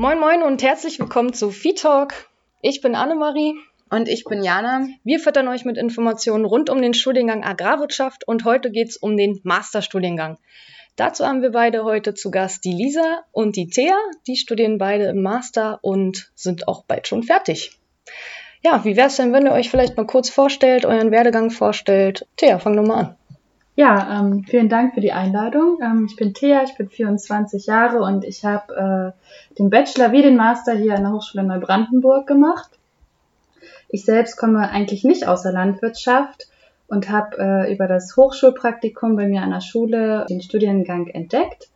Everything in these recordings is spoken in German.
Moin Moin und herzlich willkommen zu Talk. Ich bin Annemarie. Und ich bin Jana. Wir füttern euch mit Informationen rund um den Studiengang Agrarwirtschaft und heute geht es um den Masterstudiengang. Dazu haben wir beide heute zu Gast die Lisa und die Thea. Die studieren beide im Master und sind auch bald schon fertig. Ja, wie wäre es denn, wenn ihr euch vielleicht mal kurz vorstellt, euren Werdegang vorstellt? Thea, fang doch mal an. Ja, ähm, vielen Dank für die Einladung. Ähm, ich bin Thea, ich bin 24 Jahre und ich habe äh, den Bachelor wie den Master hier an der Hochschule Neubrandenburg gemacht. Ich selbst komme eigentlich nicht aus der Landwirtschaft und habe äh, über das Hochschulpraktikum bei mir an der Schule den Studiengang entdeckt.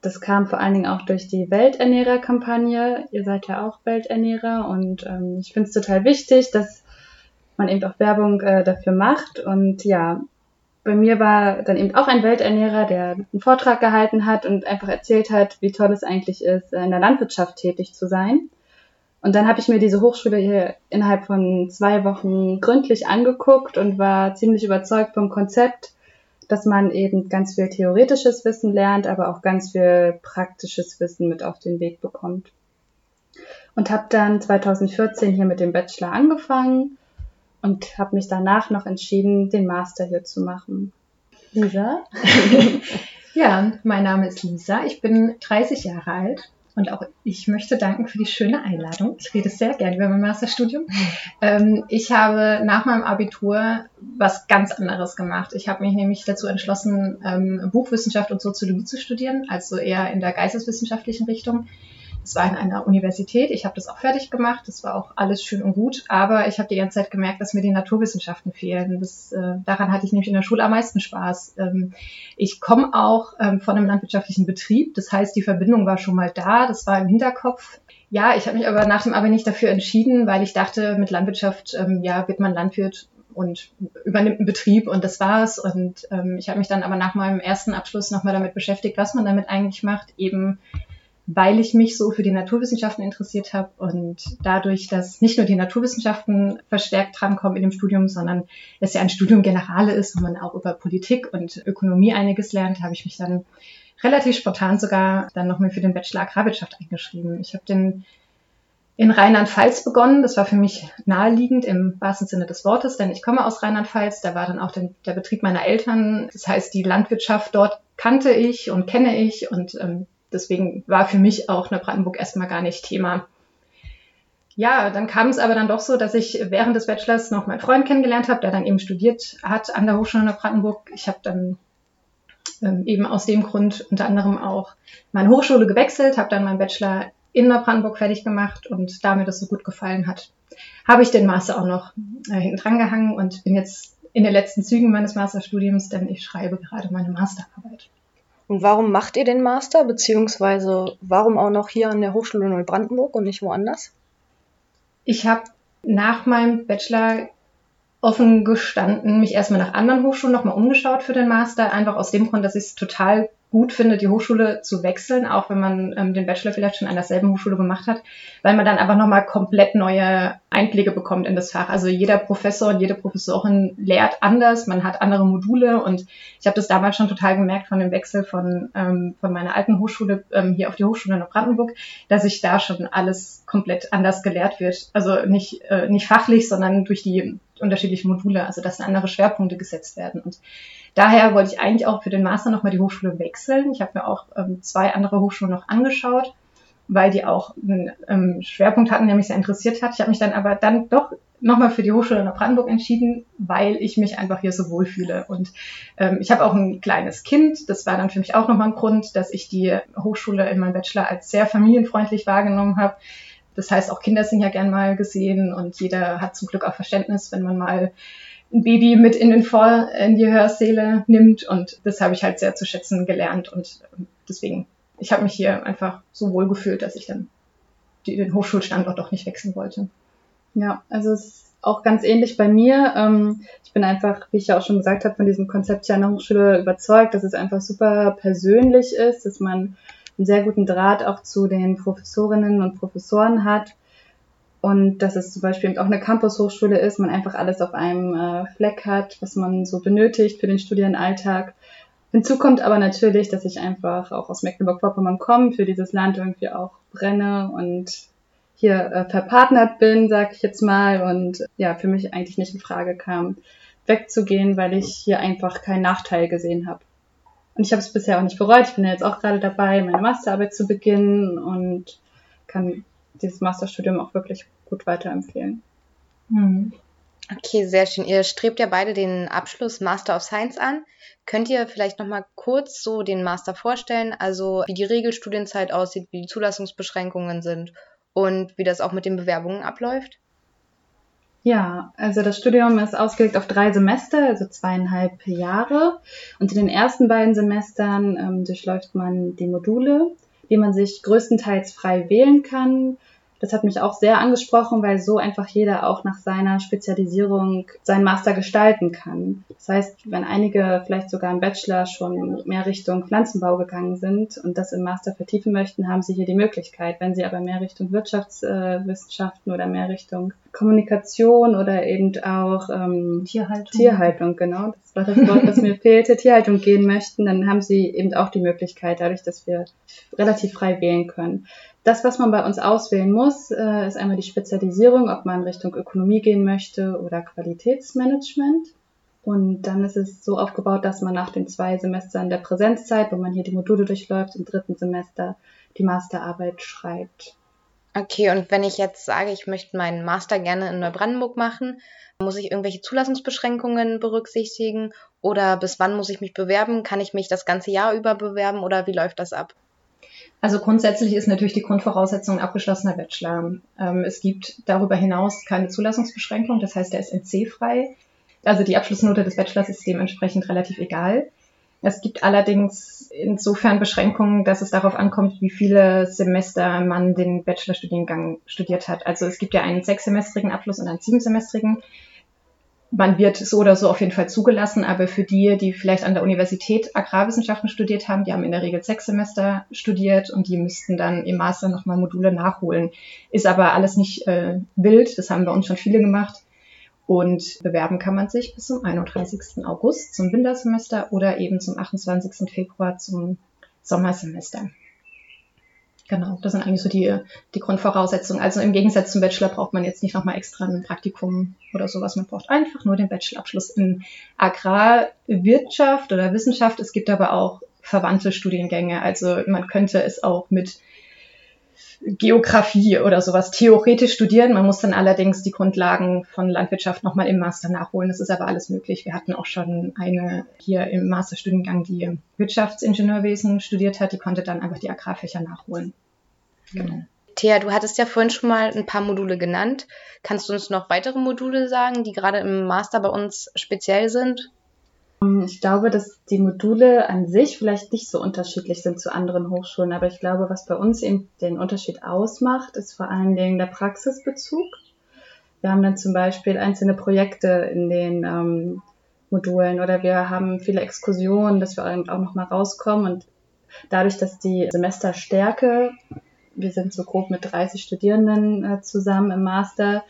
Das kam vor allen Dingen auch durch die Welternährerkampagne. Ihr seid ja auch Welternährer und ähm, ich finde es total wichtig, dass man eben auch Werbung äh, dafür macht. Und ja, bei mir war dann eben auch ein Welternährer, der einen Vortrag gehalten hat und einfach erzählt hat, wie toll es eigentlich ist, in der Landwirtschaft tätig zu sein. Und dann habe ich mir diese Hochschule hier innerhalb von zwei Wochen gründlich angeguckt und war ziemlich überzeugt vom Konzept, dass man eben ganz viel theoretisches Wissen lernt, aber auch ganz viel praktisches Wissen mit auf den Weg bekommt. Und habe dann 2014 hier mit dem Bachelor angefangen und habe mich danach noch entschieden, den Master hier zu machen. Lisa? ja, mein Name ist Lisa. Ich bin 30 Jahre alt und auch ich möchte danken für die schöne Einladung. Ich rede sehr gerne über mein Masterstudium. Ähm, ich habe nach meinem Abitur was ganz anderes gemacht. Ich habe mich nämlich dazu entschlossen, ähm, Buchwissenschaft und Soziologie zu studieren, also eher in der geisteswissenschaftlichen Richtung. Es war in einer Universität, ich habe das auch fertig gemacht, das war auch alles schön und gut, aber ich habe die ganze Zeit gemerkt, dass mir die Naturwissenschaften fehlen. Das, äh, daran hatte ich nämlich in der Schule am meisten Spaß. Ähm, ich komme auch ähm, von einem landwirtschaftlichen Betrieb, das heißt, die Verbindung war schon mal da, das war im Hinterkopf. Ja, ich habe mich aber nach dem Abi nicht dafür entschieden, weil ich dachte, mit Landwirtschaft ähm, ja, wird man Landwirt und übernimmt einen Betrieb und das war's. Und ähm, ich habe mich dann aber nach meinem ersten Abschluss nochmal damit beschäftigt, was man damit eigentlich macht, eben weil ich mich so für die Naturwissenschaften interessiert habe und dadurch, dass nicht nur die Naturwissenschaften verstärkt drankommen in dem Studium, sondern es ja ein Studium Generale ist, wo man auch über Politik und Ökonomie einiges lernt, habe ich mich dann relativ spontan sogar dann nochmal für den Bachelor Agrarwirtschaft eingeschrieben. Ich habe den in Rheinland-Pfalz begonnen. Das war für mich naheliegend im wahrsten Sinne des Wortes, denn ich komme aus Rheinland-Pfalz. Da war dann auch den, der Betrieb meiner Eltern. Das heißt, die Landwirtschaft dort kannte ich und kenne ich und ähm, deswegen war für mich auch Neubrandenburg erstmal gar nicht Thema. Ja, dann kam es aber dann doch so, dass ich während des Bachelors noch meinen Freund kennengelernt habe, der dann eben studiert hat an der Hochschule Neubrandenburg. Ich habe dann ähm, eben aus dem Grund unter anderem auch meine Hochschule gewechselt, habe dann meinen Bachelor in Neubrandenburg fertig gemacht und da mir das so gut gefallen hat, habe ich den Master auch noch äh, hinten dran gehangen und bin jetzt in den letzten Zügen meines Masterstudiums, denn ich schreibe gerade meine Masterarbeit. Und warum macht ihr den Master, beziehungsweise warum auch noch hier an der Hochschule Neubrandenburg und nicht woanders? Ich habe nach meinem Bachelor offen gestanden, mich erstmal nach anderen Hochschulen nochmal umgeschaut für den Master, einfach aus dem Grund, dass ich es total gut finde, die Hochschule zu wechseln, auch wenn man ähm, den Bachelor vielleicht schon an derselben Hochschule gemacht hat, weil man dann einfach nochmal komplett neue Einblicke bekommt in das Fach. Also jeder Professor und jede Professorin lehrt anders, man hat andere Module und ich habe das damals schon total gemerkt von dem Wechsel von, ähm, von meiner alten Hochschule ähm, hier auf die Hochschule in Brandenburg, dass sich da schon alles komplett anders gelehrt wird. Also nicht, äh, nicht fachlich, sondern durch die unterschiedlichen Module, also dass andere Schwerpunkte gesetzt werden. Und Daher wollte ich eigentlich auch für den Master nochmal die Hochschule wechseln. Ich habe mir auch ähm, zwei andere Hochschulen noch angeschaut, weil die auch einen ähm, Schwerpunkt hatten, der mich sehr interessiert hat. Ich habe mich dann aber dann doch nochmal für die Hochschule in Brandenburg entschieden, weil ich mich einfach hier so wohlfühle. Und ähm, ich habe auch ein kleines Kind. Das war dann für mich auch nochmal ein Grund, dass ich die Hochschule in meinem Bachelor als sehr familienfreundlich wahrgenommen habe. Das heißt, auch Kinder sind ja gern mal gesehen und jeder hat zum Glück auch Verständnis, wenn man mal ein Baby mit in, den Vor in die Hörsäle nimmt. Und das habe ich halt sehr zu schätzen gelernt. Und deswegen, ich habe mich hier einfach so wohl gefühlt, dass ich dann die, den Hochschulstandort doch nicht wechseln wollte. Ja, also es ist auch ganz ähnlich bei mir. Ähm, ich bin einfach, wie ich ja auch schon gesagt habe, von diesem Konzept hier an der Hochschule überzeugt, dass es einfach super persönlich ist, dass man einen sehr guten Draht auch zu den Professorinnen und Professoren hat und dass es zum Beispiel auch eine Campus-Hochschule ist, man einfach alles auf einem äh, Fleck hat, was man so benötigt für den Studienalltag. Hinzu kommt aber natürlich, dass ich einfach auch aus Mecklenburg-Vorpommern komme, für dieses Land irgendwie auch brenne und hier äh, verpartnert bin, sag ich jetzt mal, und ja, für mich eigentlich nicht in Frage kam, wegzugehen, weil ich hier einfach keinen Nachteil gesehen habe. Und ich habe es bisher auch nicht bereut. Ich bin ja jetzt auch gerade dabei, meine Masterarbeit zu beginnen und kann dieses Masterstudium auch wirklich gut weiterempfehlen. Hm. Okay, sehr schön. Ihr strebt ja beide den Abschluss Master of Science an. Könnt ihr vielleicht noch mal kurz so den Master vorstellen, also wie die Regelstudienzeit aussieht, wie die Zulassungsbeschränkungen sind und wie das auch mit den Bewerbungen abläuft? Ja, also das Studium ist ausgelegt auf drei Semester, also zweieinhalb Jahre. Und in den ersten beiden Semestern ähm, durchläuft man die Module, die man sich größtenteils frei wählen kann. Das hat mich auch sehr angesprochen, weil so einfach jeder auch nach seiner Spezialisierung seinen Master gestalten kann. Das heißt, wenn einige vielleicht sogar im Bachelor schon mehr Richtung Pflanzenbau gegangen sind und das im Master vertiefen möchten, haben sie hier die Möglichkeit. Wenn sie aber mehr Richtung Wirtschaftswissenschaften oder mehr Richtung Kommunikation oder eben auch ähm, Tierhaltung. Tierhaltung, genau. Das war das Wort, das mir fehlte. Tierhaltung gehen möchten, dann haben sie eben auch die Möglichkeit, dadurch, dass wir relativ frei wählen können. Das, was man bei uns auswählen muss, äh, ist einmal die Spezialisierung, ob man Richtung Ökonomie gehen möchte oder Qualitätsmanagement. Und dann ist es so aufgebaut, dass man nach den zwei Semestern der Präsenzzeit, wo man hier die Module durchläuft, im dritten Semester die Masterarbeit schreibt. Okay, und wenn ich jetzt sage, ich möchte meinen Master gerne in Neubrandenburg machen, muss ich irgendwelche Zulassungsbeschränkungen berücksichtigen oder bis wann muss ich mich bewerben? Kann ich mich das ganze Jahr über bewerben oder wie läuft das ab? Also grundsätzlich ist natürlich die Grundvoraussetzung abgeschlossener Bachelor. Ähm, es gibt darüber hinaus keine Zulassungsbeschränkung, das heißt, er ist NC-frei. Also die Abschlussnote des Bachelors ist dementsprechend relativ egal. Es gibt allerdings insofern Beschränkungen, dass es darauf ankommt, wie viele Semester man den Bachelorstudiengang studiert hat. Also es gibt ja einen sechssemestrigen Abschluss und einen siebensemestrigen. Man wird so oder so auf jeden Fall zugelassen, aber für die, die vielleicht an der Universität Agrarwissenschaften studiert haben, die haben in der Regel sechs Semester studiert und die müssten dann im Master nochmal Module nachholen. Ist aber alles nicht äh, wild, das haben bei uns schon viele gemacht. Und bewerben kann man sich bis zum 31. August zum Wintersemester oder eben zum 28. Februar zum Sommersemester. Genau, das sind eigentlich so die, die Grundvoraussetzungen. Also im Gegensatz zum Bachelor braucht man jetzt nicht nochmal extra ein Praktikum oder sowas. Man braucht einfach nur den Bachelorabschluss in Agrarwirtschaft oder Wissenschaft. Es gibt aber auch verwandte Studiengänge. Also man könnte es auch mit Geografie oder sowas theoretisch studieren. Man muss dann allerdings die Grundlagen von Landwirtschaft nochmal im Master nachholen. Das ist aber alles möglich. Wir hatten auch schon eine hier im Masterstudiengang, die Wirtschaftsingenieurwesen studiert hat. Die konnte dann einfach die Agrarfächer nachholen. Genau. Thea, du hattest ja vorhin schon mal ein paar Module genannt. Kannst du uns noch weitere Module sagen, die gerade im Master bei uns speziell sind? Ähm, ich glaube, dass die Module an sich vielleicht nicht so unterschiedlich sind zu anderen Hochschulen, aber ich glaube, was bei uns eben den Unterschied ausmacht, ist vor allen Dingen der Praxisbezug. Wir haben dann zum Beispiel einzelne Projekte in den ähm, Modulen oder wir haben viele Exkursionen, dass wir auch nochmal rauskommen und dadurch, dass die Semesterstärke, wir sind so grob mit 30 Studierenden äh, zusammen im Master,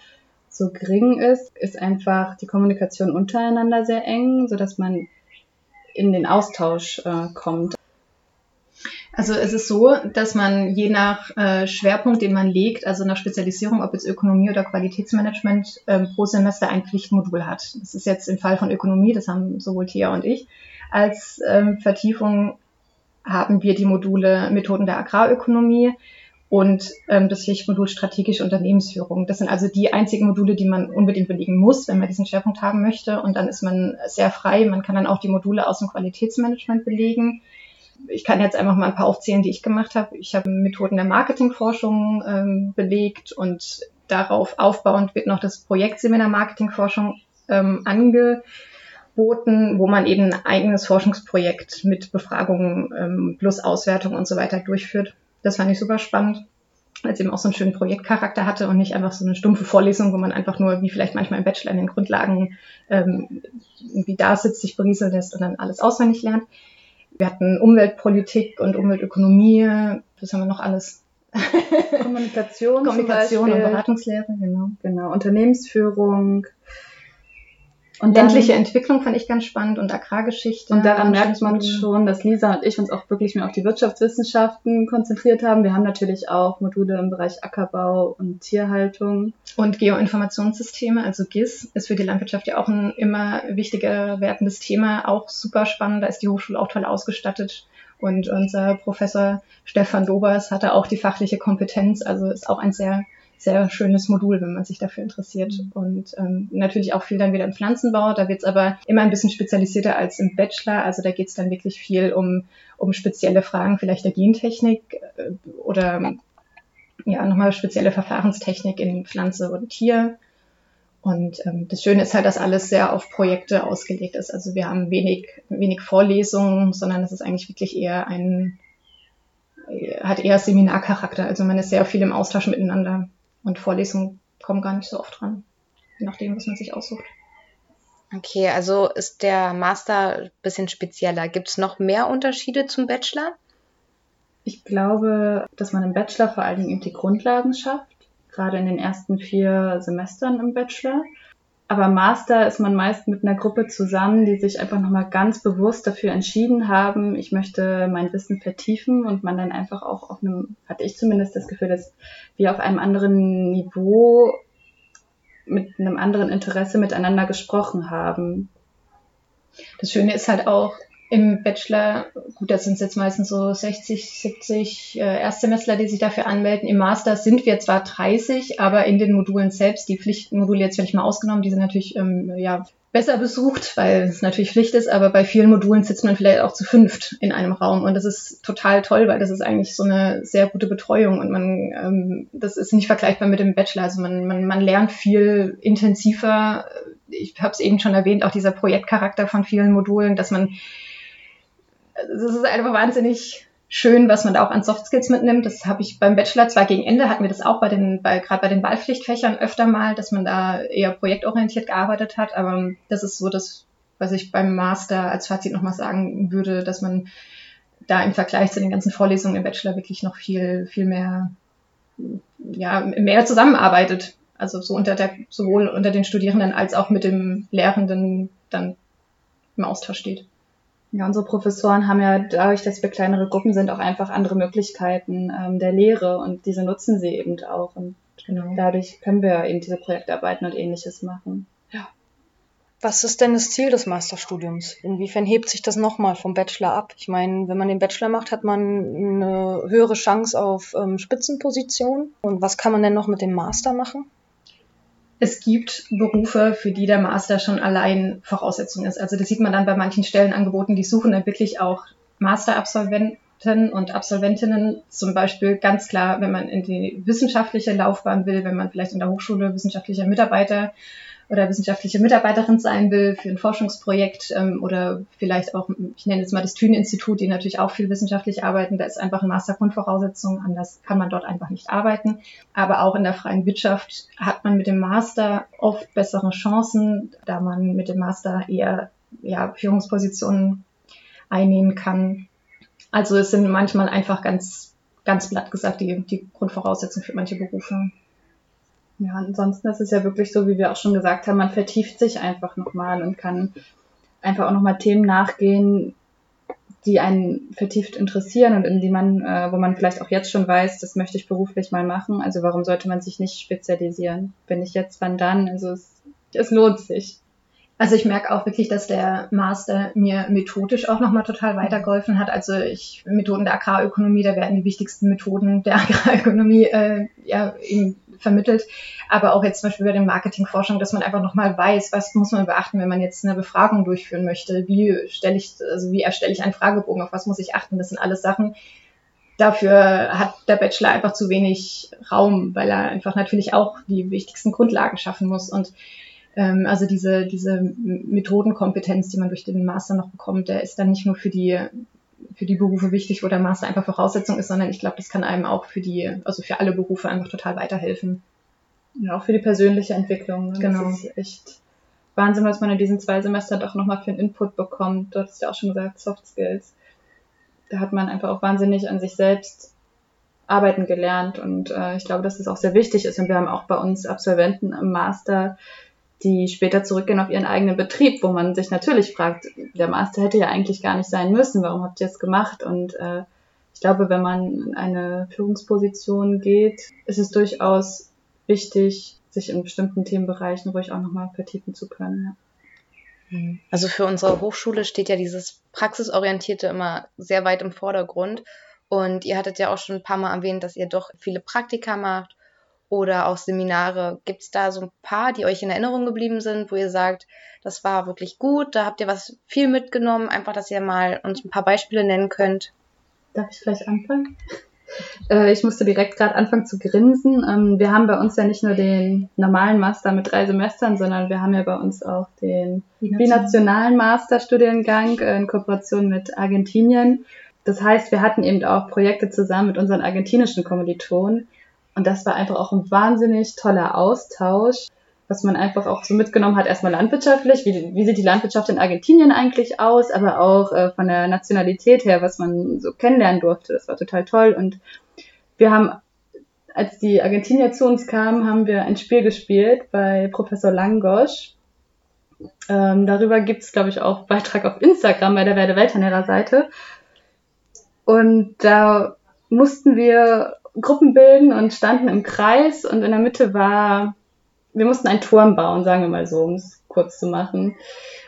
so gering ist, ist einfach die Kommunikation untereinander sehr eng, so dass man in den Austausch äh, kommt. Also es ist so, dass man je nach äh, Schwerpunkt, den man legt, also nach Spezialisierung, ob jetzt Ökonomie oder Qualitätsmanagement, äh, pro Semester ein Pflichtmodul hat. Das ist jetzt im Fall von Ökonomie, das haben sowohl Thea und ich. Als ähm, Vertiefung haben wir die Module Methoden der Agrarökonomie, und ähm, das Pflichtmodul strategische Unternehmensführung. Das sind also die einzigen Module, die man unbedingt belegen muss, wenn man diesen Schwerpunkt haben möchte. Und dann ist man sehr frei. Man kann dann auch die Module aus dem Qualitätsmanagement belegen. Ich kann jetzt einfach mal ein paar aufzählen, die ich gemacht habe. Ich habe Methoden der Marketingforschung ähm, belegt und darauf aufbauend wird noch das Projektseminar Marketingforschung ähm, angeboten, wo man eben ein eigenes Forschungsprojekt mit Befragungen ähm, plus Auswertung und so weiter durchführt. Das fand ich super spannend, weil es eben auch so einen schönen Projektcharakter hatte und nicht einfach so eine stumpfe Vorlesung, wo man einfach nur, wie vielleicht manchmal im Bachelor in den Grundlagen, ähm, irgendwie da sitzt, sich berieseln lässt und dann alles auswendig lernt. Wir hatten Umweltpolitik und Umweltökonomie. Was haben wir noch alles? Kommunikation, Kommunikation und Beratungslehre, genau. Genau, Unternehmensführung. Und ländliche Entwicklung fand ich ganz spannend und Agrargeschichte. Und daran merkt man schon, dass Lisa und ich uns auch wirklich mehr auf die Wirtschaftswissenschaften konzentriert haben. Wir haben natürlich auch Module im Bereich Ackerbau und Tierhaltung. Und Geoinformationssysteme, also GIS, ist für die Landwirtschaft ja auch ein immer wichtiger werdendes Thema, auch super spannend. Da ist die Hochschule auch toll ausgestattet. Und unser Professor Stefan Dobers hatte auch die fachliche Kompetenz, also ist auch ein sehr sehr schönes Modul, wenn man sich dafür interessiert. Mhm. Und ähm, natürlich auch viel dann wieder im Pflanzenbau. Da wird es aber immer ein bisschen spezialisierter als im Bachelor. Also da geht es dann wirklich viel um, um spezielle Fragen, vielleicht der Gentechnik äh, oder ja, nochmal spezielle Verfahrenstechnik in Pflanze und Tier. Und ähm, das Schöne ist halt, dass alles sehr auf Projekte ausgelegt ist. Also wir haben wenig, wenig Vorlesungen, sondern es ist eigentlich wirklich eher ein, hat eher Seminarcharakter. Also man ist sehr viel im Austausch miteinander. Und Vorlesungen kommen gar nicht so oft dran, je nachdem, was man sich aussucht. Okay, also ist der Master ein bisschen spezieller. Gibt es noch mehr Unterschiede zum Bachelor? Ich glaube, dass man im Bachelor vor allen Dingen eben die Grundlagen schafft, gerade in den ersten vier Semestern im Bachelor. Aber Master ist man meist mit einer Gruppe zusammen, die sich einfach nochmal ganz bewusst dafür entschieden haben, ich möchte mein Wissen vertiefen und man dann einfach auch auf einem, hatte ich zumindest das Gefühl, dass wir auf einem anderen Niveau mit einem anderen Interesse miteinander gesprochen haben. Das Schöne ist halt auch, im Bachelor, gut, das sind jetzt meistens so 60, 70 äh, Erstsemestler, die sich dafür anmelden. Im Master sind wir zwar 30, aber in den Modulen selbst, die Pflichtmodule jetzt völlig mal ausgenommen, die sind natürlich ähm, ja, besser besucht, weil es natürlich Pflicht ist, aber bei vielen Modulen sitzt man vielleicht auch zu fünft in einem Raum und das ist total toll, weil das ist eigentlich so eine sehr gute Betreuung und man, ähm, das ist nicht vergleichbar mit dem Bachelor, also man, man, man lernt viel intensiver. Ich habe es eben schon erwähnt, auch dieser Projektcharakter von vielen Modulen, dass man es ist einfach wahnsinnig schön, was man da auch an Soft Skills mitnimmt. Das habe ich beim Bachelor zwar gegen Ende hatten wir das auch bei den, bei, gerade bei den Wahlpflichtfächern öfter mal, dass man da eher projektorientiert gearbeitet hat, aber das ist so das, was ich beim Master als Fazit nochmal sagen würde, dass man da im Vergleich zu den ganzen Vorlesungen im Bachelor wirklich noch viel, viel mehr, ja, mehr zusammenarbeitet. Also so unter der, sowohl unter den Studierenden als auch mit dem Lehrenden dann im Austausch steht. Ja, unsere Professoren haben ja dadurch, dass wir kleinere Gruppen sind, auch einfach andere Möglichkeiten ähm, der Lehre und diese nutzen sie eben auch. Und genau. dadurch können wir eben diese Projektarbeiten und ähnliches machen. Ja. Was ist denn das Ziel des Masterstudiums? Inwiefern hebt sich das nochmal vom Bachelor ab? Ich meine, wenn man den Bachelor macht, hat man eine höhere Chance auf ähm, Spitzenpositionen. Und was kann man denn noch mit dem Master machen? Es gibt Berufe, für die der Master schon allein Voraussetzung ist. Also das sieht man dann bei manchen Stellenangeboten, die suchen dann wirklich auch Masterabsolventen und Absolventinnen. Zum Beispiel ganz klar, wenn man in die wissenschaftliche Laufbahn will, wenn man vielleicht in der Hochschule wissenschaftlicher Mitarbeiter oder wissenschaftliche Mitarbeiterin sein will für ein Forschungsprojekt ähm, oder vielleicht auch, ich nenne jetzt mal das Thünen-Institut, die natürlich auch viel wissenschaftlich arbeiten, da ist einfach eine Mastergrundvoraussetzung, anders kann man dort einfach nicht arbeiten. Aber auch in der freien Wirtschaft hat man mit dem Master oft bessere Chancen, da man mit dem Master eher ja, Führungspositionen einnehmen kann. Also es sind manchmal einfach ganz, ganz platt gesagt die, die Grundvoraussetzungen für manche Berufe. Ja, ansonsten ist es ja wirklich so, wie wir auch schon gesagt haben, man vertieft sich einfach nochmal und kann einfach auch nochmal Themen nachgehen, die einen vertieft interessieren und in die man, äh, wo man vielleicht auch jetzt schon weiß, das möchte ich beruflich mal machen. Also warum sollte man sich nicht spezialisieren? Wenn ich jetzt, wann dann? Also es, es lohnt sich. Also ich merke auch wirklich, dass der Master mir methodisch auch nochmal total weitergeholfen hat. Also ich Methoden der Agrarökonomie, da werden die wichtigsten Methoden der Agrarökonomie äh, ja eben vermittelt. Aber auch jetzt zum Beispiel bei der Marketingforschung, dass man einfach nochmal weiß, was muss man beachten, wenn man jetzt eine Befragung durchführen möchte. Wie stelle ich, also wie erstelle ich einen Fragebogen, auf was muss ich achten? Das sind alles Sachen, dafür hat der Bachelor einfach zu wenig Raum, weil er einfach natürlich auch die wichtigsten Grundlagen schaffen muss. Und ähm, also diese, diese Methodenkompetenz, die man durch den Master noch bekommt, der ist dann nicht nur für die für die Berufe wichtig, wo der Master einfach Voraussetzung ist, sondern ich glaube, das kann einem auch für die, also für alle Berufe einfach total weiterhelfen. Ja, auch für die persönliche Entwicklung. Ne? Genau. Das ist echt Wahnsinn, was man in diesen zwei Semestern doch nochmal für einen Input bekommt. Du hast ja auch schon gesagt, Soft Skills. Da hat man einfach auch wahnsinnig an sich selbst arbeiten gelernt und äh, ich glaube, dass das auch sehr wichtig ist und wir haben auch bei uns Absolventen im Master, die später zurückgehen auf ihren eigenen Betrieb, wo man sich natürlich fragt, der Master hätte ja eigentlich gar nicht sein müssen, warum habt ihr es gemacht? Und äh, ich glaube, wenn man in eine Führungsposition geht, ist es durchaus wichtig, sich in bestimmten Themenbereichen ruhig auch nochmal vertiefen zu können. Ja. Mhm. Also für unsere Hochschule steht ja dieses Praxisorientierte immer sehr weit im Vordergrund. Und ihr hattet ja auch schon ein paar Mal erwähnt, dass ihr doch viele Praktika macht oder auch Seminare. Gibt es da so ein paar, die euch in Erinnerung geblieben sind, wo ihr sagt, das war wirklich gut, da habt ihr was viel mitgenommen, einfach, dass ihr mal uns ein paar Beispiele nennen könnt? Darf ich vielleicht anfangen? Äh, ich musste direkt gerade anfangen zu grinsen. Ähm, wir haben bei uns ja nicht nur den normalen Master mit drei Semestern, sondern wir haben ja bei uns auch den binationalen Masterstudiengang in Kooperation mit Argentinien. Das heißt, wir hatten eben auch Projekte zusammen mit unseren argentinischen Kommilitonen. Und das war einfach auch ein wahnsinnig toller Austausch, was man einfach auch so mitgenommen hat, erstmal landwirtschaftlich, wie, wie sieht die Landwirtschaft in Argentinien eigentlich aus, aber auch äh, von der Nationalität her, was man so kennenlernen durfte. Das war total toll. Und wir haben, als die Argentinier zu uns kamen, haben wir ein Spiel gespielt bei Professor Langosch. Ähm, darüber gibt es, glaube ich, auch Beitrag auf Instagram bei der Werde Welternährer Seite. Und da mussten wir Gruppen bilden und standen im Kreis und in der Mitte war, wir mussten einen Turm bauen, sagen wir mal so, um es kurz zu machen.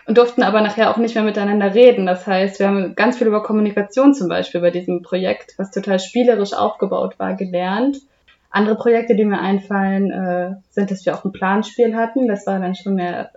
Und durften aber nachher auch nicht mehr miteinander reden. Das heißt, wir haben ganz viel über Kommunikation zum Beispiel bei diesem Projekt, was total spielerisch aufgebaut war, gelernt. Andere Projekte, die mir einfallen, äh, sind, dass wir auch ein Planspiel hatten. Das war dann schon mehr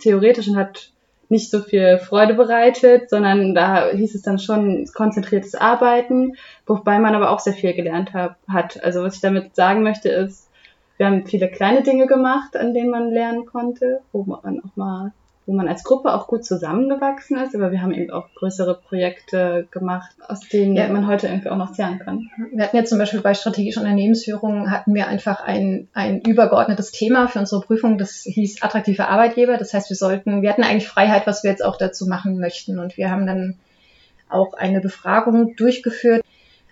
theoretisch und hat nicht so viel Freude bereitet, sondern da hieß es dann schon konzentriertes Arbeiten, wobei man aber auch sehr viel gelernt hab, hat. Also was ich damit sagen möchte ist, wir haben viele kleine Dinge gemacht, an denen man lernen konnte, wo man auch mal wo man als Gruppe auch gut zusammengewachsen ist, aber wir haben eben auch größere Projekte gemacht, aus denen ja. man heute irgendwie auch noch zehren kann. Wir hatten ja zum Beispiel bei strategischer Unternehmensführung hatten wir einfach ein, ein übergeordnetes Thema für unsere Prüfung, das hieß attraktive Arbeitgeber. Das heißt, wir sollten, wir hatten eigentlich Freiheit, was wir jetzt auch dazu machen möchten. Und wir haben dann auch eine Befragung durchgeführt,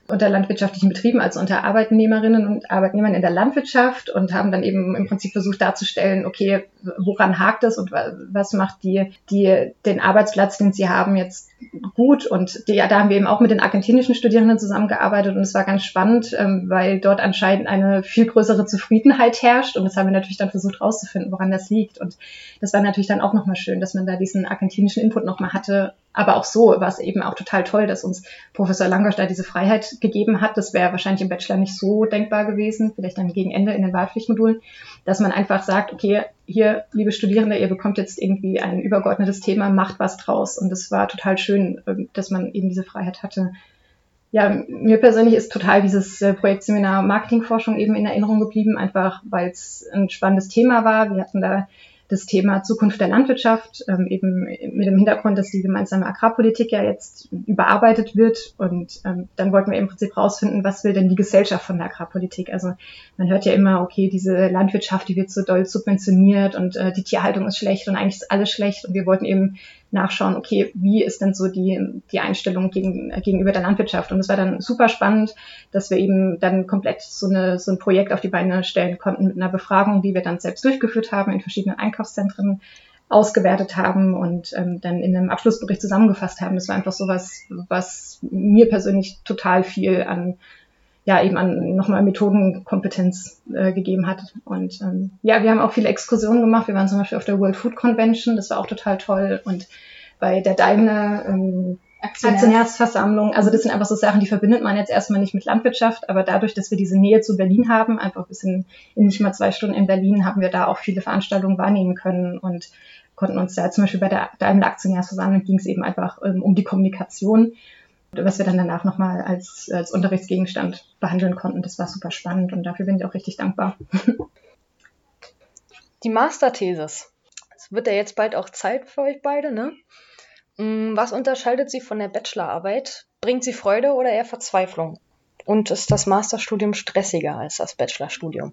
unter landwirtschaftlichen Betrieben, also unter Arbeitnehmerinnen und Arbeitnehmern in der Landwirtschaft und haben dann eben im Prinzip versucht darzustellen, okay, woran hakt es und was macht die, die den Arbeitsplatz, den sie haben, jetzt gut. Und die, da haben wir eben auch mit den argentinischen Studierenden zusammengearbeitet und es war ganz spannend, ähm, weil dort anscheinend eine viel größere Zufriedenheit herrscht und das haben wir natürlich dann versucht rauszufinden, woran das liegt. Und das war natürlich dann auch nochmal schön, dass man da diesen argentinischen Input nochmal hatte, aber auch so war es eben auch total toll, dass uns Professor Langosch da diese Freiheit gegeben hat. Das wäre wahrscheinlich im Bachelor nicht so denkbar gewesen, vielleicht dann gegen Ende in den Wahlpflichtmodulen, dass man einfach sagt, okay, hier, liebe Studierende, ihr bekommt jetzt irgendwie ein übergeordnetes Thema, macht was draus. Und das war total schön, ähm, dass man eben diese Freiheit hatte. Ja, mir persönlich ist total dieses äh, Projektseminar Marketingforschung eben in Erinnerung geblieben, einfach weil es ein spannendes Thema war. Wir hatten da das Thema Zukunft der Landwirtschaft, ähm, eben mit dem Hintergrund, dass die gemeinsame Agrarpolitik ja jetzt überarbeitet wird. Und ähm, dann wollten wir im Prinzip rausfinden, was will denn die Gesellschaft von der Agrarpolitik? Also man hört ja immer, okay, diese Landwirtschaft, die wird so doll subventioniert und äh, die Tierhaltung ist schlecht und eigentlich ist alles schlecht. Und wir wollten eben nachschauen, okay, wie ist denn so die, die Einstellung gegen, gegenüber der Landwirtschaft? Und es war dann super spannend, dass wir eben dann komplett so, eine, so ein Projekt auf die Beine stellen konnten mit einer Befragung, die wir dann selbst durchgeführt haben in verschiedenen Einkaufszentren ausgewertet haben und ähm, dann in einem Abschlussbericht zusammengefasst haben. Das war einfach so was, was mir persönlich total viel an ja eben an nochmal Methodenkompetenz äh, gegeben hat. Und ähm, ja, wir haben auch viele Exkursionen gemacht. Wir waren zum Beispiel auf der World Food Convention, das war auch total toll. Und bei der Daimler ähm, Aktionärsversammlung. Also das sind einfach so Sachen, die verbindet man jetzt erstmal nicht mit Landwirtschaft, aber dadurch, dass wir diese Nähe zu Berlin haben, einfach bis in, in nicht mal zwei Stunden in Berlin, haben wir da auch viele Veranstaltungen wahrnehmen können und konnten uns da zum Beispiel bei der Daimler Aktionärsversammlung ging es eben einfach ähm, um die Kommunikation was wir dann danach nochmal als, als Unterrichtsgegenstand behandeln konnten. Das war super spannend und dafür bin ich auch richtig dankbar. Die Masterthesis. Es wird ja jetzt bald auch Zeit für euch beide, ne? Mm, was unterscheidet sie von der Bachelorarbeit? Bringt sie Freude oder eher Verzweiflung? Und ist das Masterstudium stressiger als das Bachelorstudium?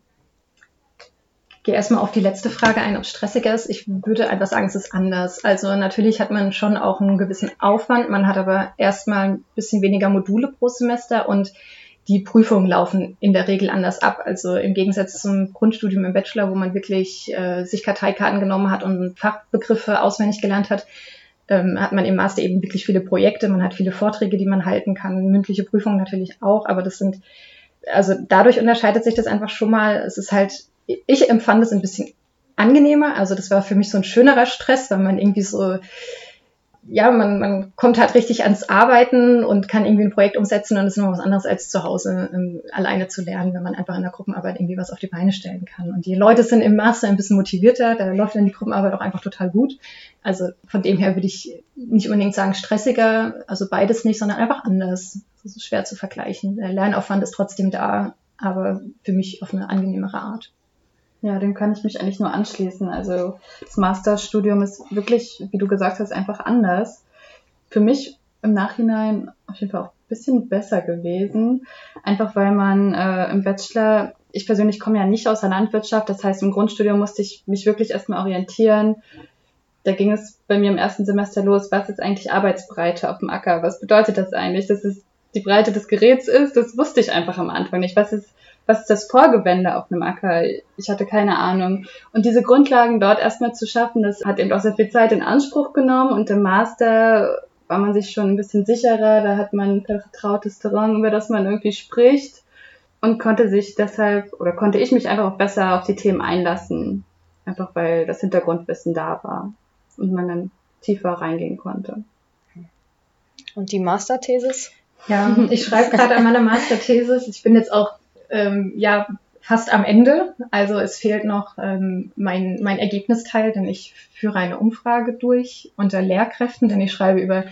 Gehe erstmal auf die letzte Frage ein, ob es stressiger ist. Ich würde einfach sagen, es ist anders. Also natürlich hat man schon auch einen gewissen Aufwand, man hat aber erstmal ein bisschen weniger Module pro Semester und die Prüfungen laufen in der Regel anders ab. Also im Gegensatz zum Grundstudium im Bachelor, wo man wirklich äh, sich Karteikarten genommen hat und Fachbegriffe auswendig gelernt hat, ähm, hat man im Master eben wirklich viele Projekte, man hat viele Vorträge, die man halten kann, mündliche Prüfungen natürlich auch, aber das sind, also dadurch unterscheidet sich das einfach schon mal. Es ist halt, ich empfand es ein bisschen angenehmer, also das war für mich so ein schönerer Stress, weil man irgendwie so ja, man, man kommt halt richtig ans Arbeiten und kann irgendwie ein Projekt umsetzen und das ist immer was anderes als zu Hause ähm, alleine zu lernen, wenn man einfach in der Gruppenarbeit irgendwie was auf die Beine stellen kann. Und die Leute sind im Master ein bisschen motivierter, da läuft dann die Gruppenarbeit auch einfach total gut. Also von dem her würde ich nicht unbedingt sagen stressiger, also beides nicht, sondern einfach anders. Das ist schwer zu vergleichen. Der Lernaufwand ist trotzdem da, aber für mich auf eine angenehmere Art. Ja, dem kann ich mich eigentlich nur anschließen. Also das Masterstudium ist wirklich, wie du gesagt hast, einfach anders. Für mich im Nachhinein auf jeden Fall auch ein bisschen besser gewesen. Einfach weil man äh, im Bachelor, ich persönlich komme ja nicht aus der Landwirtschaft, das heißt im Grundstudium musste ich mich wirklich erstmal orientieren. Da ging es bei mir im ersten Semester los, was ist eigentlich Arbeitsbreite auf dem Acker? Was bedeutet das eigentlich? Dass es die Breite des Geräts ist, das wusste ich einfach am Anfang nicht. Was ist was ist das Vorgewende auf einem Acker? Ich hatte keine Ahnung. Und diese Grundlagen dort erstmal zu schaffen, das hat eben auch sehr viel Zeit in Anspruch genommen. Und im Master war man sich schon ein bisschen sicherer, da hat man ein vertrautes Terrain, über das man irgendwie spricht und konnte sich deshalb oder konnte ich mich einfach auch besser auf die Themen einlassen. Einfach weil das Hintergrundwissen da war und man dann tiefer reingehen konnte. Und die Masterthesis? Ja, ich schreibe gerade an meiner Masterthesis. Ich bin jetzt auch ähm, ja fast am Ende. Also es fehlt noch ähm, mein, mein Ergebnisteil, denn ich führe eine Umfrage durch unter Lehrkräften, denn ich schreibe über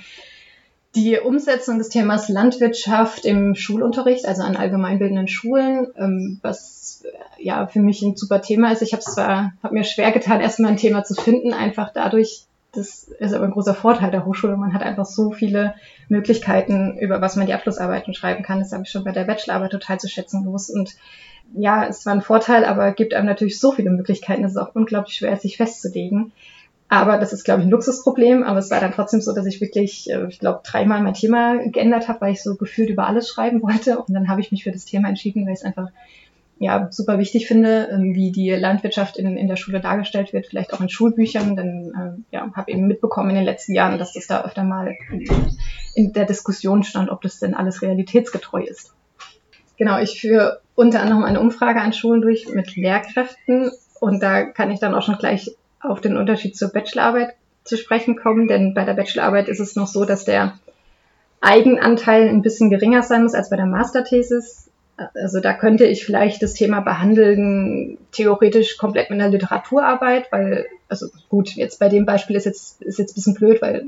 die Umsetzung des Themas Landwirtschaft im Schulunterricht, also an allgemeinbildenden Schulen, ähm, was ja für mich ein super Thema ist. Ich habe zwar hab mir schwer getan, erstmal ein Thema zu finden, einfach dadurch, das ist aber ein großer Vorteil der Hochschule. Man hat einfach so viele Möglichkeiten, über was man die Abschlussarbeiten schreiben kann. Das habe ich schon bei der Bachelorarbeit total zu schätzen gewusst. Und ja, es war ein Vorteil, aber gibt einem natürlich so viele Möglichkeiten, es auch unglaublich schwer ist, sich festzulegen. Aber das ist, glaube ich, ein Luxusproblem. Aber es war dann trotzdem so, dass ich wirklich, äh, ich glaube, dreimal mein Thema geändert habe, weil ich so gefühlt über alles schreiben wollte. Und dann habe ich mich für das Thema entschieden, weil ich es einfach ja, super wichtig finde, ähm, wie die Landwirtschaft in, in der Schule dargestellt wird, vielleicht auch in Schulbüchern. Denn äh, ja, habe eben mitbekommen in den letzten Jahren, dass das da öfter mal in, in der Diskussion stand, ob das denn alles realitätsgetreu ist. Genau, ich führe unter anderem eine Umfrage an Schulen durch mit Lehrkräften und da kann ich dann auch schon gleich auf den Unterschied zur Bachelorarbeit zu sprechen kommen, denn bei der Bachelorarbeit ist es noch so, dass der Eigenanteil ein bisschen geringer sein muss als bei der Masterthesis. Also da könnte ich vielleicht das Thema behandeln, theoretisch komplett mit einer Literaturarbeit, weil, also gut, jetzt bei dem Beispiel ist jetzt, ist jetzt ein bisschen blöd, weil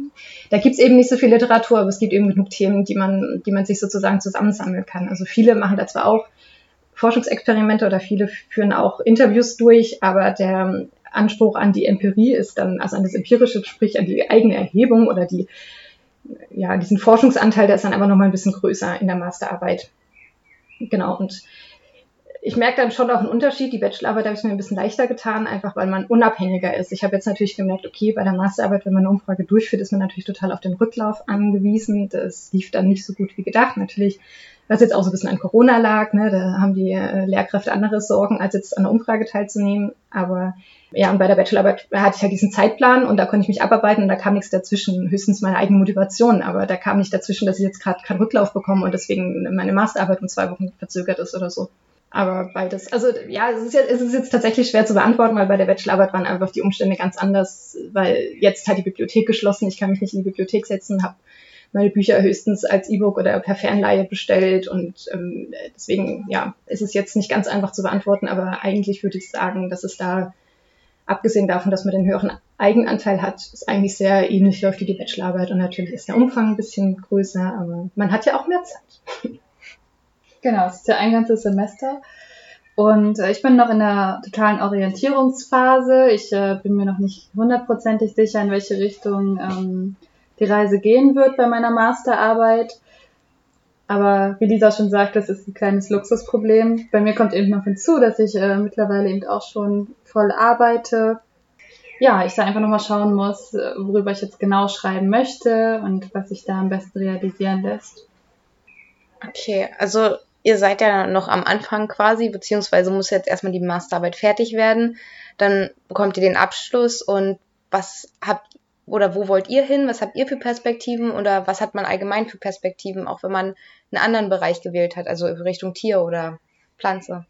da gibt's eben nicht so viel Literatur, aber es gibt eben genug Themen, die man, die man sich sozusagen zusammensammeln kann. Also viele machen da zwar auch Forschungsexperimente oder viele führen auch Interviews durch, aber der Anspruch an die Empirie ist dann, also an das Empirische, sprich an die eigene Erhebung oder die, ja, diesen Forschungsanteil, der ist dann aber nochmal ein bisschen größer in der Masterarbeit. Genau, und ich merke dann schon auch einen Unterschied. Die Bachelorarbeit habe ich mir ein bisschen leichter getan, einfach weil man unabhängiger ist. Ich habe jetzt natürlich gemerkt, okay, bei der Masterarbeit, wenn man eine Umfrage durchführt, ist man natürlich total auf den Rücklauf angewiesen. Das lief dann nicht so gut wie gedacht. Natürlich, was jetzt auch so ein bisschen an Corona lag, ne, da haben die äh, Lehrkräfte andere Sorgen, als jetzt an der Umfrage teilzunehmen. Aber ja, und bei der Bachelorarbeit hatte ich halt diesen Zeitplan und da konnte ich mich abarbeiten und da kam nichts dazwischen, höchstens meine eigene Motivation, aber da kam nicht dazwischen, dass ich jetzt gerade keinen Rücklauf bekomme und deswegen meine Masterarbeit um zwei Wochen verzögert ist oder so. Aber beides, also ja, es ist, jetzt, es ist jetzt tatsächlich schwer zu beantworten, weil bei der Bachelorarbeit waren einfach die Umstände ganz anders, weil jetzt hat die Bibliothek geschlossen, ich kann mich nicht in die Bibliothek setzen, habe meine Bücher höchstens als E-Book oder per Fernleihe bestellt und ähm, deswegen, ja, ist es jetzt nicht ganz einfach zu beantworten, aber eigentlich würde ich sagen, dass es da abgesehen davon, dass man den höheren Eigenanteil hat, ist eigentlich sehr ähnlich läuft wie die Bachelorarbeit und natürlich ist der Umfang ein bisschen größer, aber man hat ja auch mehr Zeit. Genau, es ist ja ein ganzes Semester. Und äh, ich bin noch in der totalen Orientierungsphase. Ich äh, bin mir noch nicht hundertprozentig sicher, in welche Richtung ähm, die Reise gehen wird bei meiner Masterarbeit. Aber wie Lisa schon sagt, das ist ein kleines Luxusproblem. Bei mir kommt eben noch hinzu, dass ich äh, mittlerweile eben auch schon voll arbeite. Ja, ich da einfach nochmal schauen muss, äh, worüber ich jetzt genau schreiben möchte und was sich da am besten realisieren lässt. Okay, also ihr seid ja noch am Anfang quasi, beziehungsweise muss jetzt erstmal die Masterarbeit fertig werden. Dann bekommt ihr den Abschluss und was habt oder wo wollt ihr hin? Was habt ihr für Perspektiven oder was hat man allgemein für Perspektiven, auch wenn man einen anderen Bereich gewählt hat, also Richtung Tier oder Pflanze?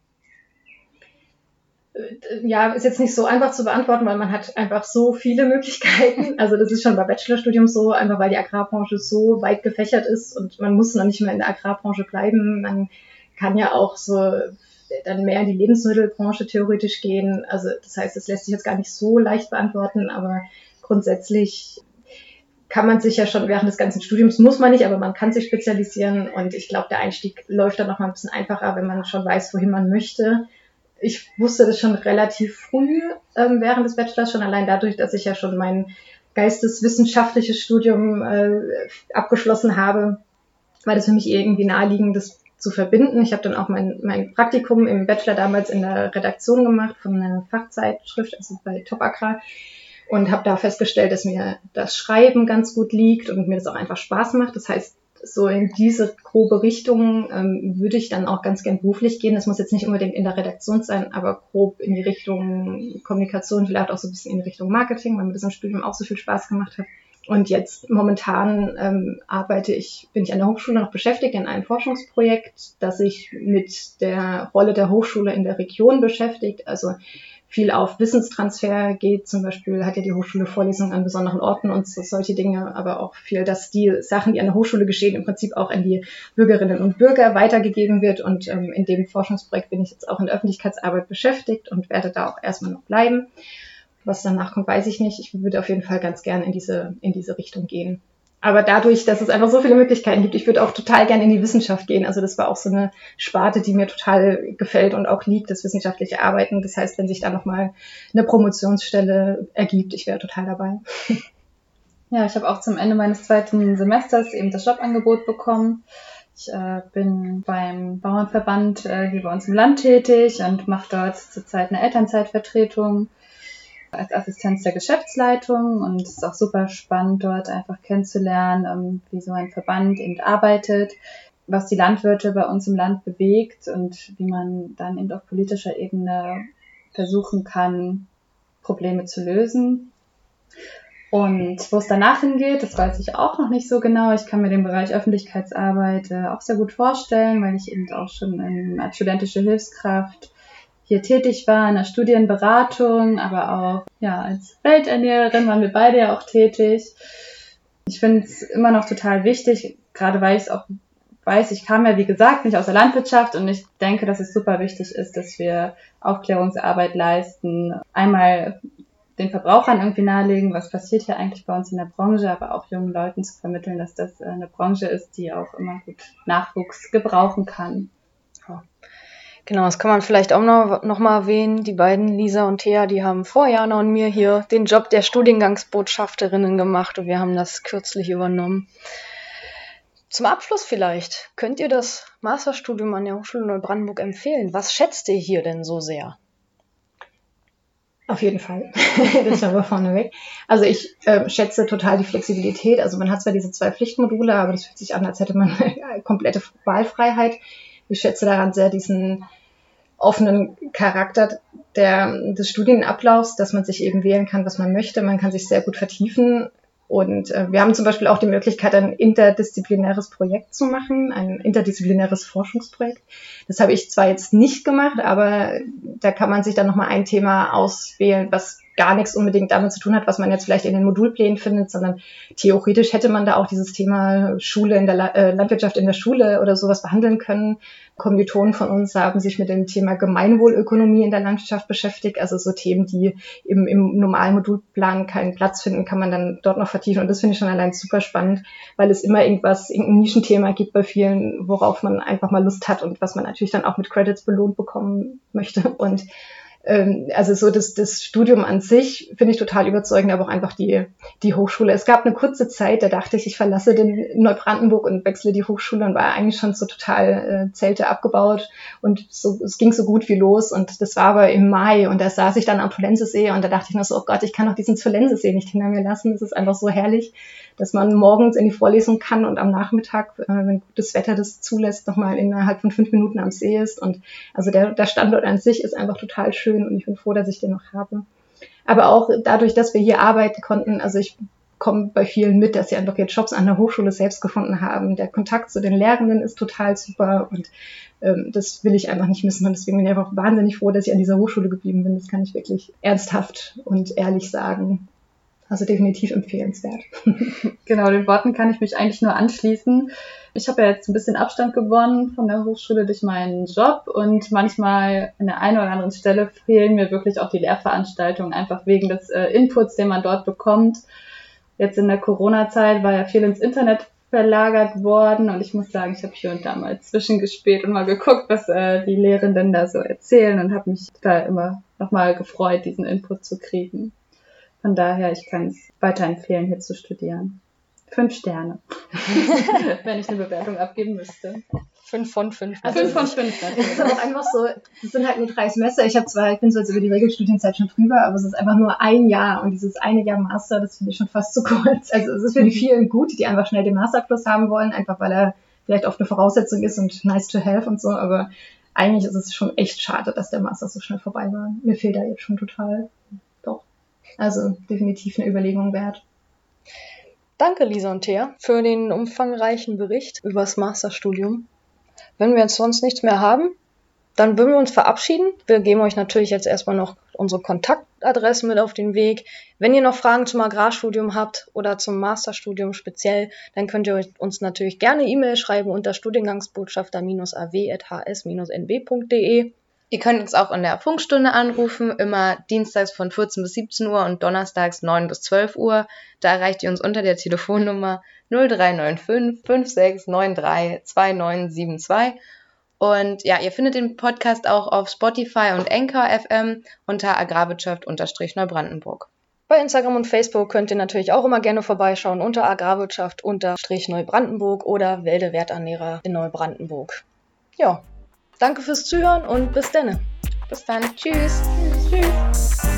ja, ist jetzt nicht so einfach zu beantworten, weil man hat einfach so viele Möglichkeiten. Also das ist schon bei Bachelorstudium so, einfach weil die Agrarbranche so weit gefächert ist und man muss noch nicht mehr in der Agrarbranche bleiben. Man kann ja auch so dann mehr in die Lebensmittelbranche theoretisch gehen. Also das heißt, es lässt sich jetzt gar nicht so leicht beantworten, aber grundsätzlich kann man sich ja schon während des ganzen Studiums, muss man nicht, aber man kann sich spezialisieren. Und ich glaube, der Einstieg läuft dann noch mal ein bisschen einfacher, wenn man schon weiß, wohin man möchte. Ich wusste das schon relativ früh ähm, während des Bachelors, schon allein dadurch, dass ich ja schon mein geisteswissenschaftliches Studium äh, abgeschlossen habe, war das für mich irgendwie naheliegend, das zu verbinden. Ich habe dann auch mein, mein Praktikum im Bachelor damals in der Redaktion gemacht von einer Fachzeitschrift, also bei Top Agrar und habe da festgestellt, dass mir das Schreiben ganz gut liegt und mir das auch einfach Spaß macht. Das heißt, so in diese grobe Richtung ähm, würde ich dann auch ganz gern beruflich gehen. Das muss jetzt nicht unbedingt in der Redaktion sein, aber grob in die Richtung Kommunikation, vielleicht auch so ein bisschen in die Richtung Marketing, weil mir das im Studium auch so viel Spaß gemacht hat. Und jetzt momentan ähm, arbeite ich, bin ich an der Hochschule noch beschäftigt in einem Forschungsprojekt, das sich mit der Rolle der Hochschule in der Region beschäftigt. Also viel auf Wissenstransfer geht. Zum Beispiel hat ja die Hochschule Vorlesungen an besonderen Orten und so, solche Dinge, aber auch viel, dass die Sachen, die an der Hochschule geschehen, im Prinzip auch an die Bürgerinnen und Bürger weitergegeben wird. Und ähm, in dem Forschungsprojekt bin ich jetzt auch in Öffentlichkeitsarbeit beschäftigt und werde da auch erstmal noch bleiben. Was danach kommt, weiß ich nicht. Ich würde auf jeden Fall ganz gern in diese, in diese Richtung gehen aber dadurch, dass es einfach so viele Möglichkeiten gibt, ich würde auch total gerne in die Wissenschaft gehen. Also das war auch so eine Sparte, die mir total gefällt und auch liegt, das wissenschaftliche Arbeiten. Das heißt, wenn sich da nochmal eine Promotionsstelle ergibt, ich wäre total dabei. Ja, ich habe auch zum Ende meines zweiten Semesters eben das Jobangebot bekommen. Ich äh, bin beim Bauernverband äh, hier bei uns im Land tätig und mache dort zurzeit eine Elternzeitvertretung als Assistenz der Geschäftsleitung und es ist auch super spannend, dort einfach kennenzulernen, ähm, wie so ein Verband eben arbeitet, was die Landwirte bei uns im Land bewegt und wie man dann eben auf politischer Ebene versuchen kann, Probleme zu lösen. Und wo es danach hingeht, das weiß ich auch noch nicht so genau. Ich kann mir den Bereich Öffentlichkeitsarbeit äh, auch sehr gut vorstellen, weil ich eben auch schon in, als studentische Hilfskraft hier tätig war in der Studienberatung, aber auch ja als Welternährerin waren wir beide ja auch tätig. Ich finde es immer noch total wichtig, gerade weil ich es auch weiß, ich kam ja wie gesagt nicht aus der Landwirtschaft und ich denke, dass es super wichtig ist, dass wir Aufklärungsarbeit leisten. Einmal den Verbrauchern irgendwie nahelegen, was passiert hier eigentlich bei uns in der Branche, aber auch jungen Leuten zu vermitteln, dass das eine Branche ist, die auch immer gut Nachwuchs gebrauchen kann. Genau, das kann man vielleicht auch noch, noch mal erwähnen. Die beiden, Lisa und Thea, die haben vor Jana und mir hier den Job der Studiengangsbotschafterinnen gemacht und wir haben das kürzlich übernommen. Zum Abschluss vielleicht, könnt ihr das Masterstudium an der Hochschule Neubrandenburg empfehlen? Was schätzt ihr hier denn so sehr? Auf jeden Fall. das war aber vorneweg. Also ich äh, schätze total die Flexibilität. Also man hat zwar diese zwei Pflichtmodule, aber das fühlt sich an, als hätte man komplette Wahlfreiheit. Ich schätze daran sehr diesen offenen Charakter der, des Studienablaufs, dass man sich eben wählen kann, was man möchte. Man kann sich sehr gut vertiefen. Und äh, wir haben zum Beispiel auch die Möglichkeit, ein interdisziplinäres Projekt zu machen, ein interdisziplinäres Forschungsprojekt. Das habe ich zwar jetzt nicht gemacht, aber da kann man sich dann nochmal ein Thema auswählen, was gar nichts unbedingt damit zu tun hat, was man jetzt vielleicht in den Modulplänen findet, sondern theoretisch hätte man da auch dieses Thema Schule in der La äh, Landwirtschaft in der Schule oder sowas behandeln können. Kommilitonen von uns haben sich mit dem Thema Gemeinwohlökonomie in der Landschaft beschäftigt, also so Themen, die im, im normalen Modulplan keinen Platz finden, kann man dann dort noch vertiefen. Und das finde ich schon allein super spannend, weil es immer irgendwas, irgendein Nischenthema gibt bei vielen, worauf man einfach mal Lust hat und was man natürlich dann auch mit Credits belohnt bekommen möchte. Und also so das, das Studium an sich finde ich total überzeugend, aber auch einfach die, die Hochschule. Es gab eine kurze Zeit, da dachte ich, ich verlasse den Neubrandenburg und wechsle die Hochschule und war eigentlich schon so total äh, Zelte abgebaut und so, es ging so gut wie los und das war aber im Mai und da saß ich dann am Tolensesee und da dachte ich nur so, oh Gott, ich kann doch diesen Tolensesee nicht hinter mir lassen, das ist einfach so herrlich dass man morgens in die Vorlesung kann und am Nachmittag, äh, wenn gutes Wetter das zulässt, nochmal innerhalb von fünf Minuten am See ist. Und also der, der Standort an sich ist einfach total schön und ich bin froh, dass ich den noch habe. Aber auch dadurch, dass wir hier arbeiten konnten, also ich komme bei vielen mit, dass sie einfach jetzt Jobs an der Hochschule selbst gefunden haben. Der Kontakt zu den Lehrenden ist total super und ähm, das will ich einfach nicht missen. Und deswegen bin ich einfach wahnsinnig froh, dass ich an dieser Hochschule geblieben bin. Das kann ich wirklich ernsthaft und ehrlich sagen. Also definitiv empfehlenswert. Genau, den Worten kann ich mich eigentlich nur anschließen. Ich habe ja jetzt ein bisschen Abstand gewonnen von der Hochschule durch meinen Job und manchmal an der einen oder anderen Stelle fehlen mir wirklich auch die Lehrveranstaltungen, einfach wegen des äh, Inputs, den man dort bekommt. Jetzt in der Corona-Zeit war ja viel ins Internet verlagert worden und ich muss sagen, ich habe hier und da mal zwischengespielt und mal geguckt, was äh, die Lehrenden da so erzählen und habe mich da immer nochmal gefreut, diesen Input zu kriegen. Von daher, ich kann es weiterempfehlen, hier zu studieren. Fünf Sterne, wenn ich eine Bewertung abgeben müsste. Fünf von fünf. Also fünf von fünf natürlich. Es ist auch einfach so, es sind halt nur drei Semester. Ich habe zwar, ich bin so jetzt über die Regelstudienzeit schon drüber, aber es ist einfach nur ein Jahr und dieses eine Jahr Master, das finde ich schon fast zu kurz. Also es ist für die vielen gut, die einfach schnell den Masterabschluss haben wollen, einfach weil er vielleicht oft eine Voraussetzung ist und nice to have und so, aber eigentlich ist es schon echt schade, dass der Master so schnell vorbei war. Mir fehlt da jetzt schon total. Also definitiv eine Überlegung wert. Danke, Lisa und Thea, für den umfangreichen Bericht über das Masterstudium. Wenn wir jetzt sonst nichts mehr haben, dann würden wir uns verabschieden. Wir geben euch natürlich jetzt erstmal noch unsere Kontaktadresse mit auf den Weg. Wenn ihr noch Fragen zum Agrarstudium habt oder zum Masterstudium speziell, dann könnt ihr uns natürlich gerne E-Mail schreiben unter studiengangsbotschafter-aw.hs-nb.de. Ihr könnt uns auch in der Funkstunde anrufen, immer dienstags von 14 bis 17 Uhr und donnerstags 9 bis 12 Uhr. Da erreicht ihr uns unter der Telefonnummer 0395 5693 2972. Und ja, ihr findet den Podcast auch auf Spotify und Anchor FM unter Agrarwirtschaft-Neubrandenburg. Bei Instagram und Facebook könnt ihr natürlich auch immer gerne vorbeischauen unter Agrarwirtschaft-Neubrandenburg oder Wälde Werternährer in Neubrandenburg. Ja, Danke fürs Zuhören und bis denne. Bis dann. Tschüss. Tschüss.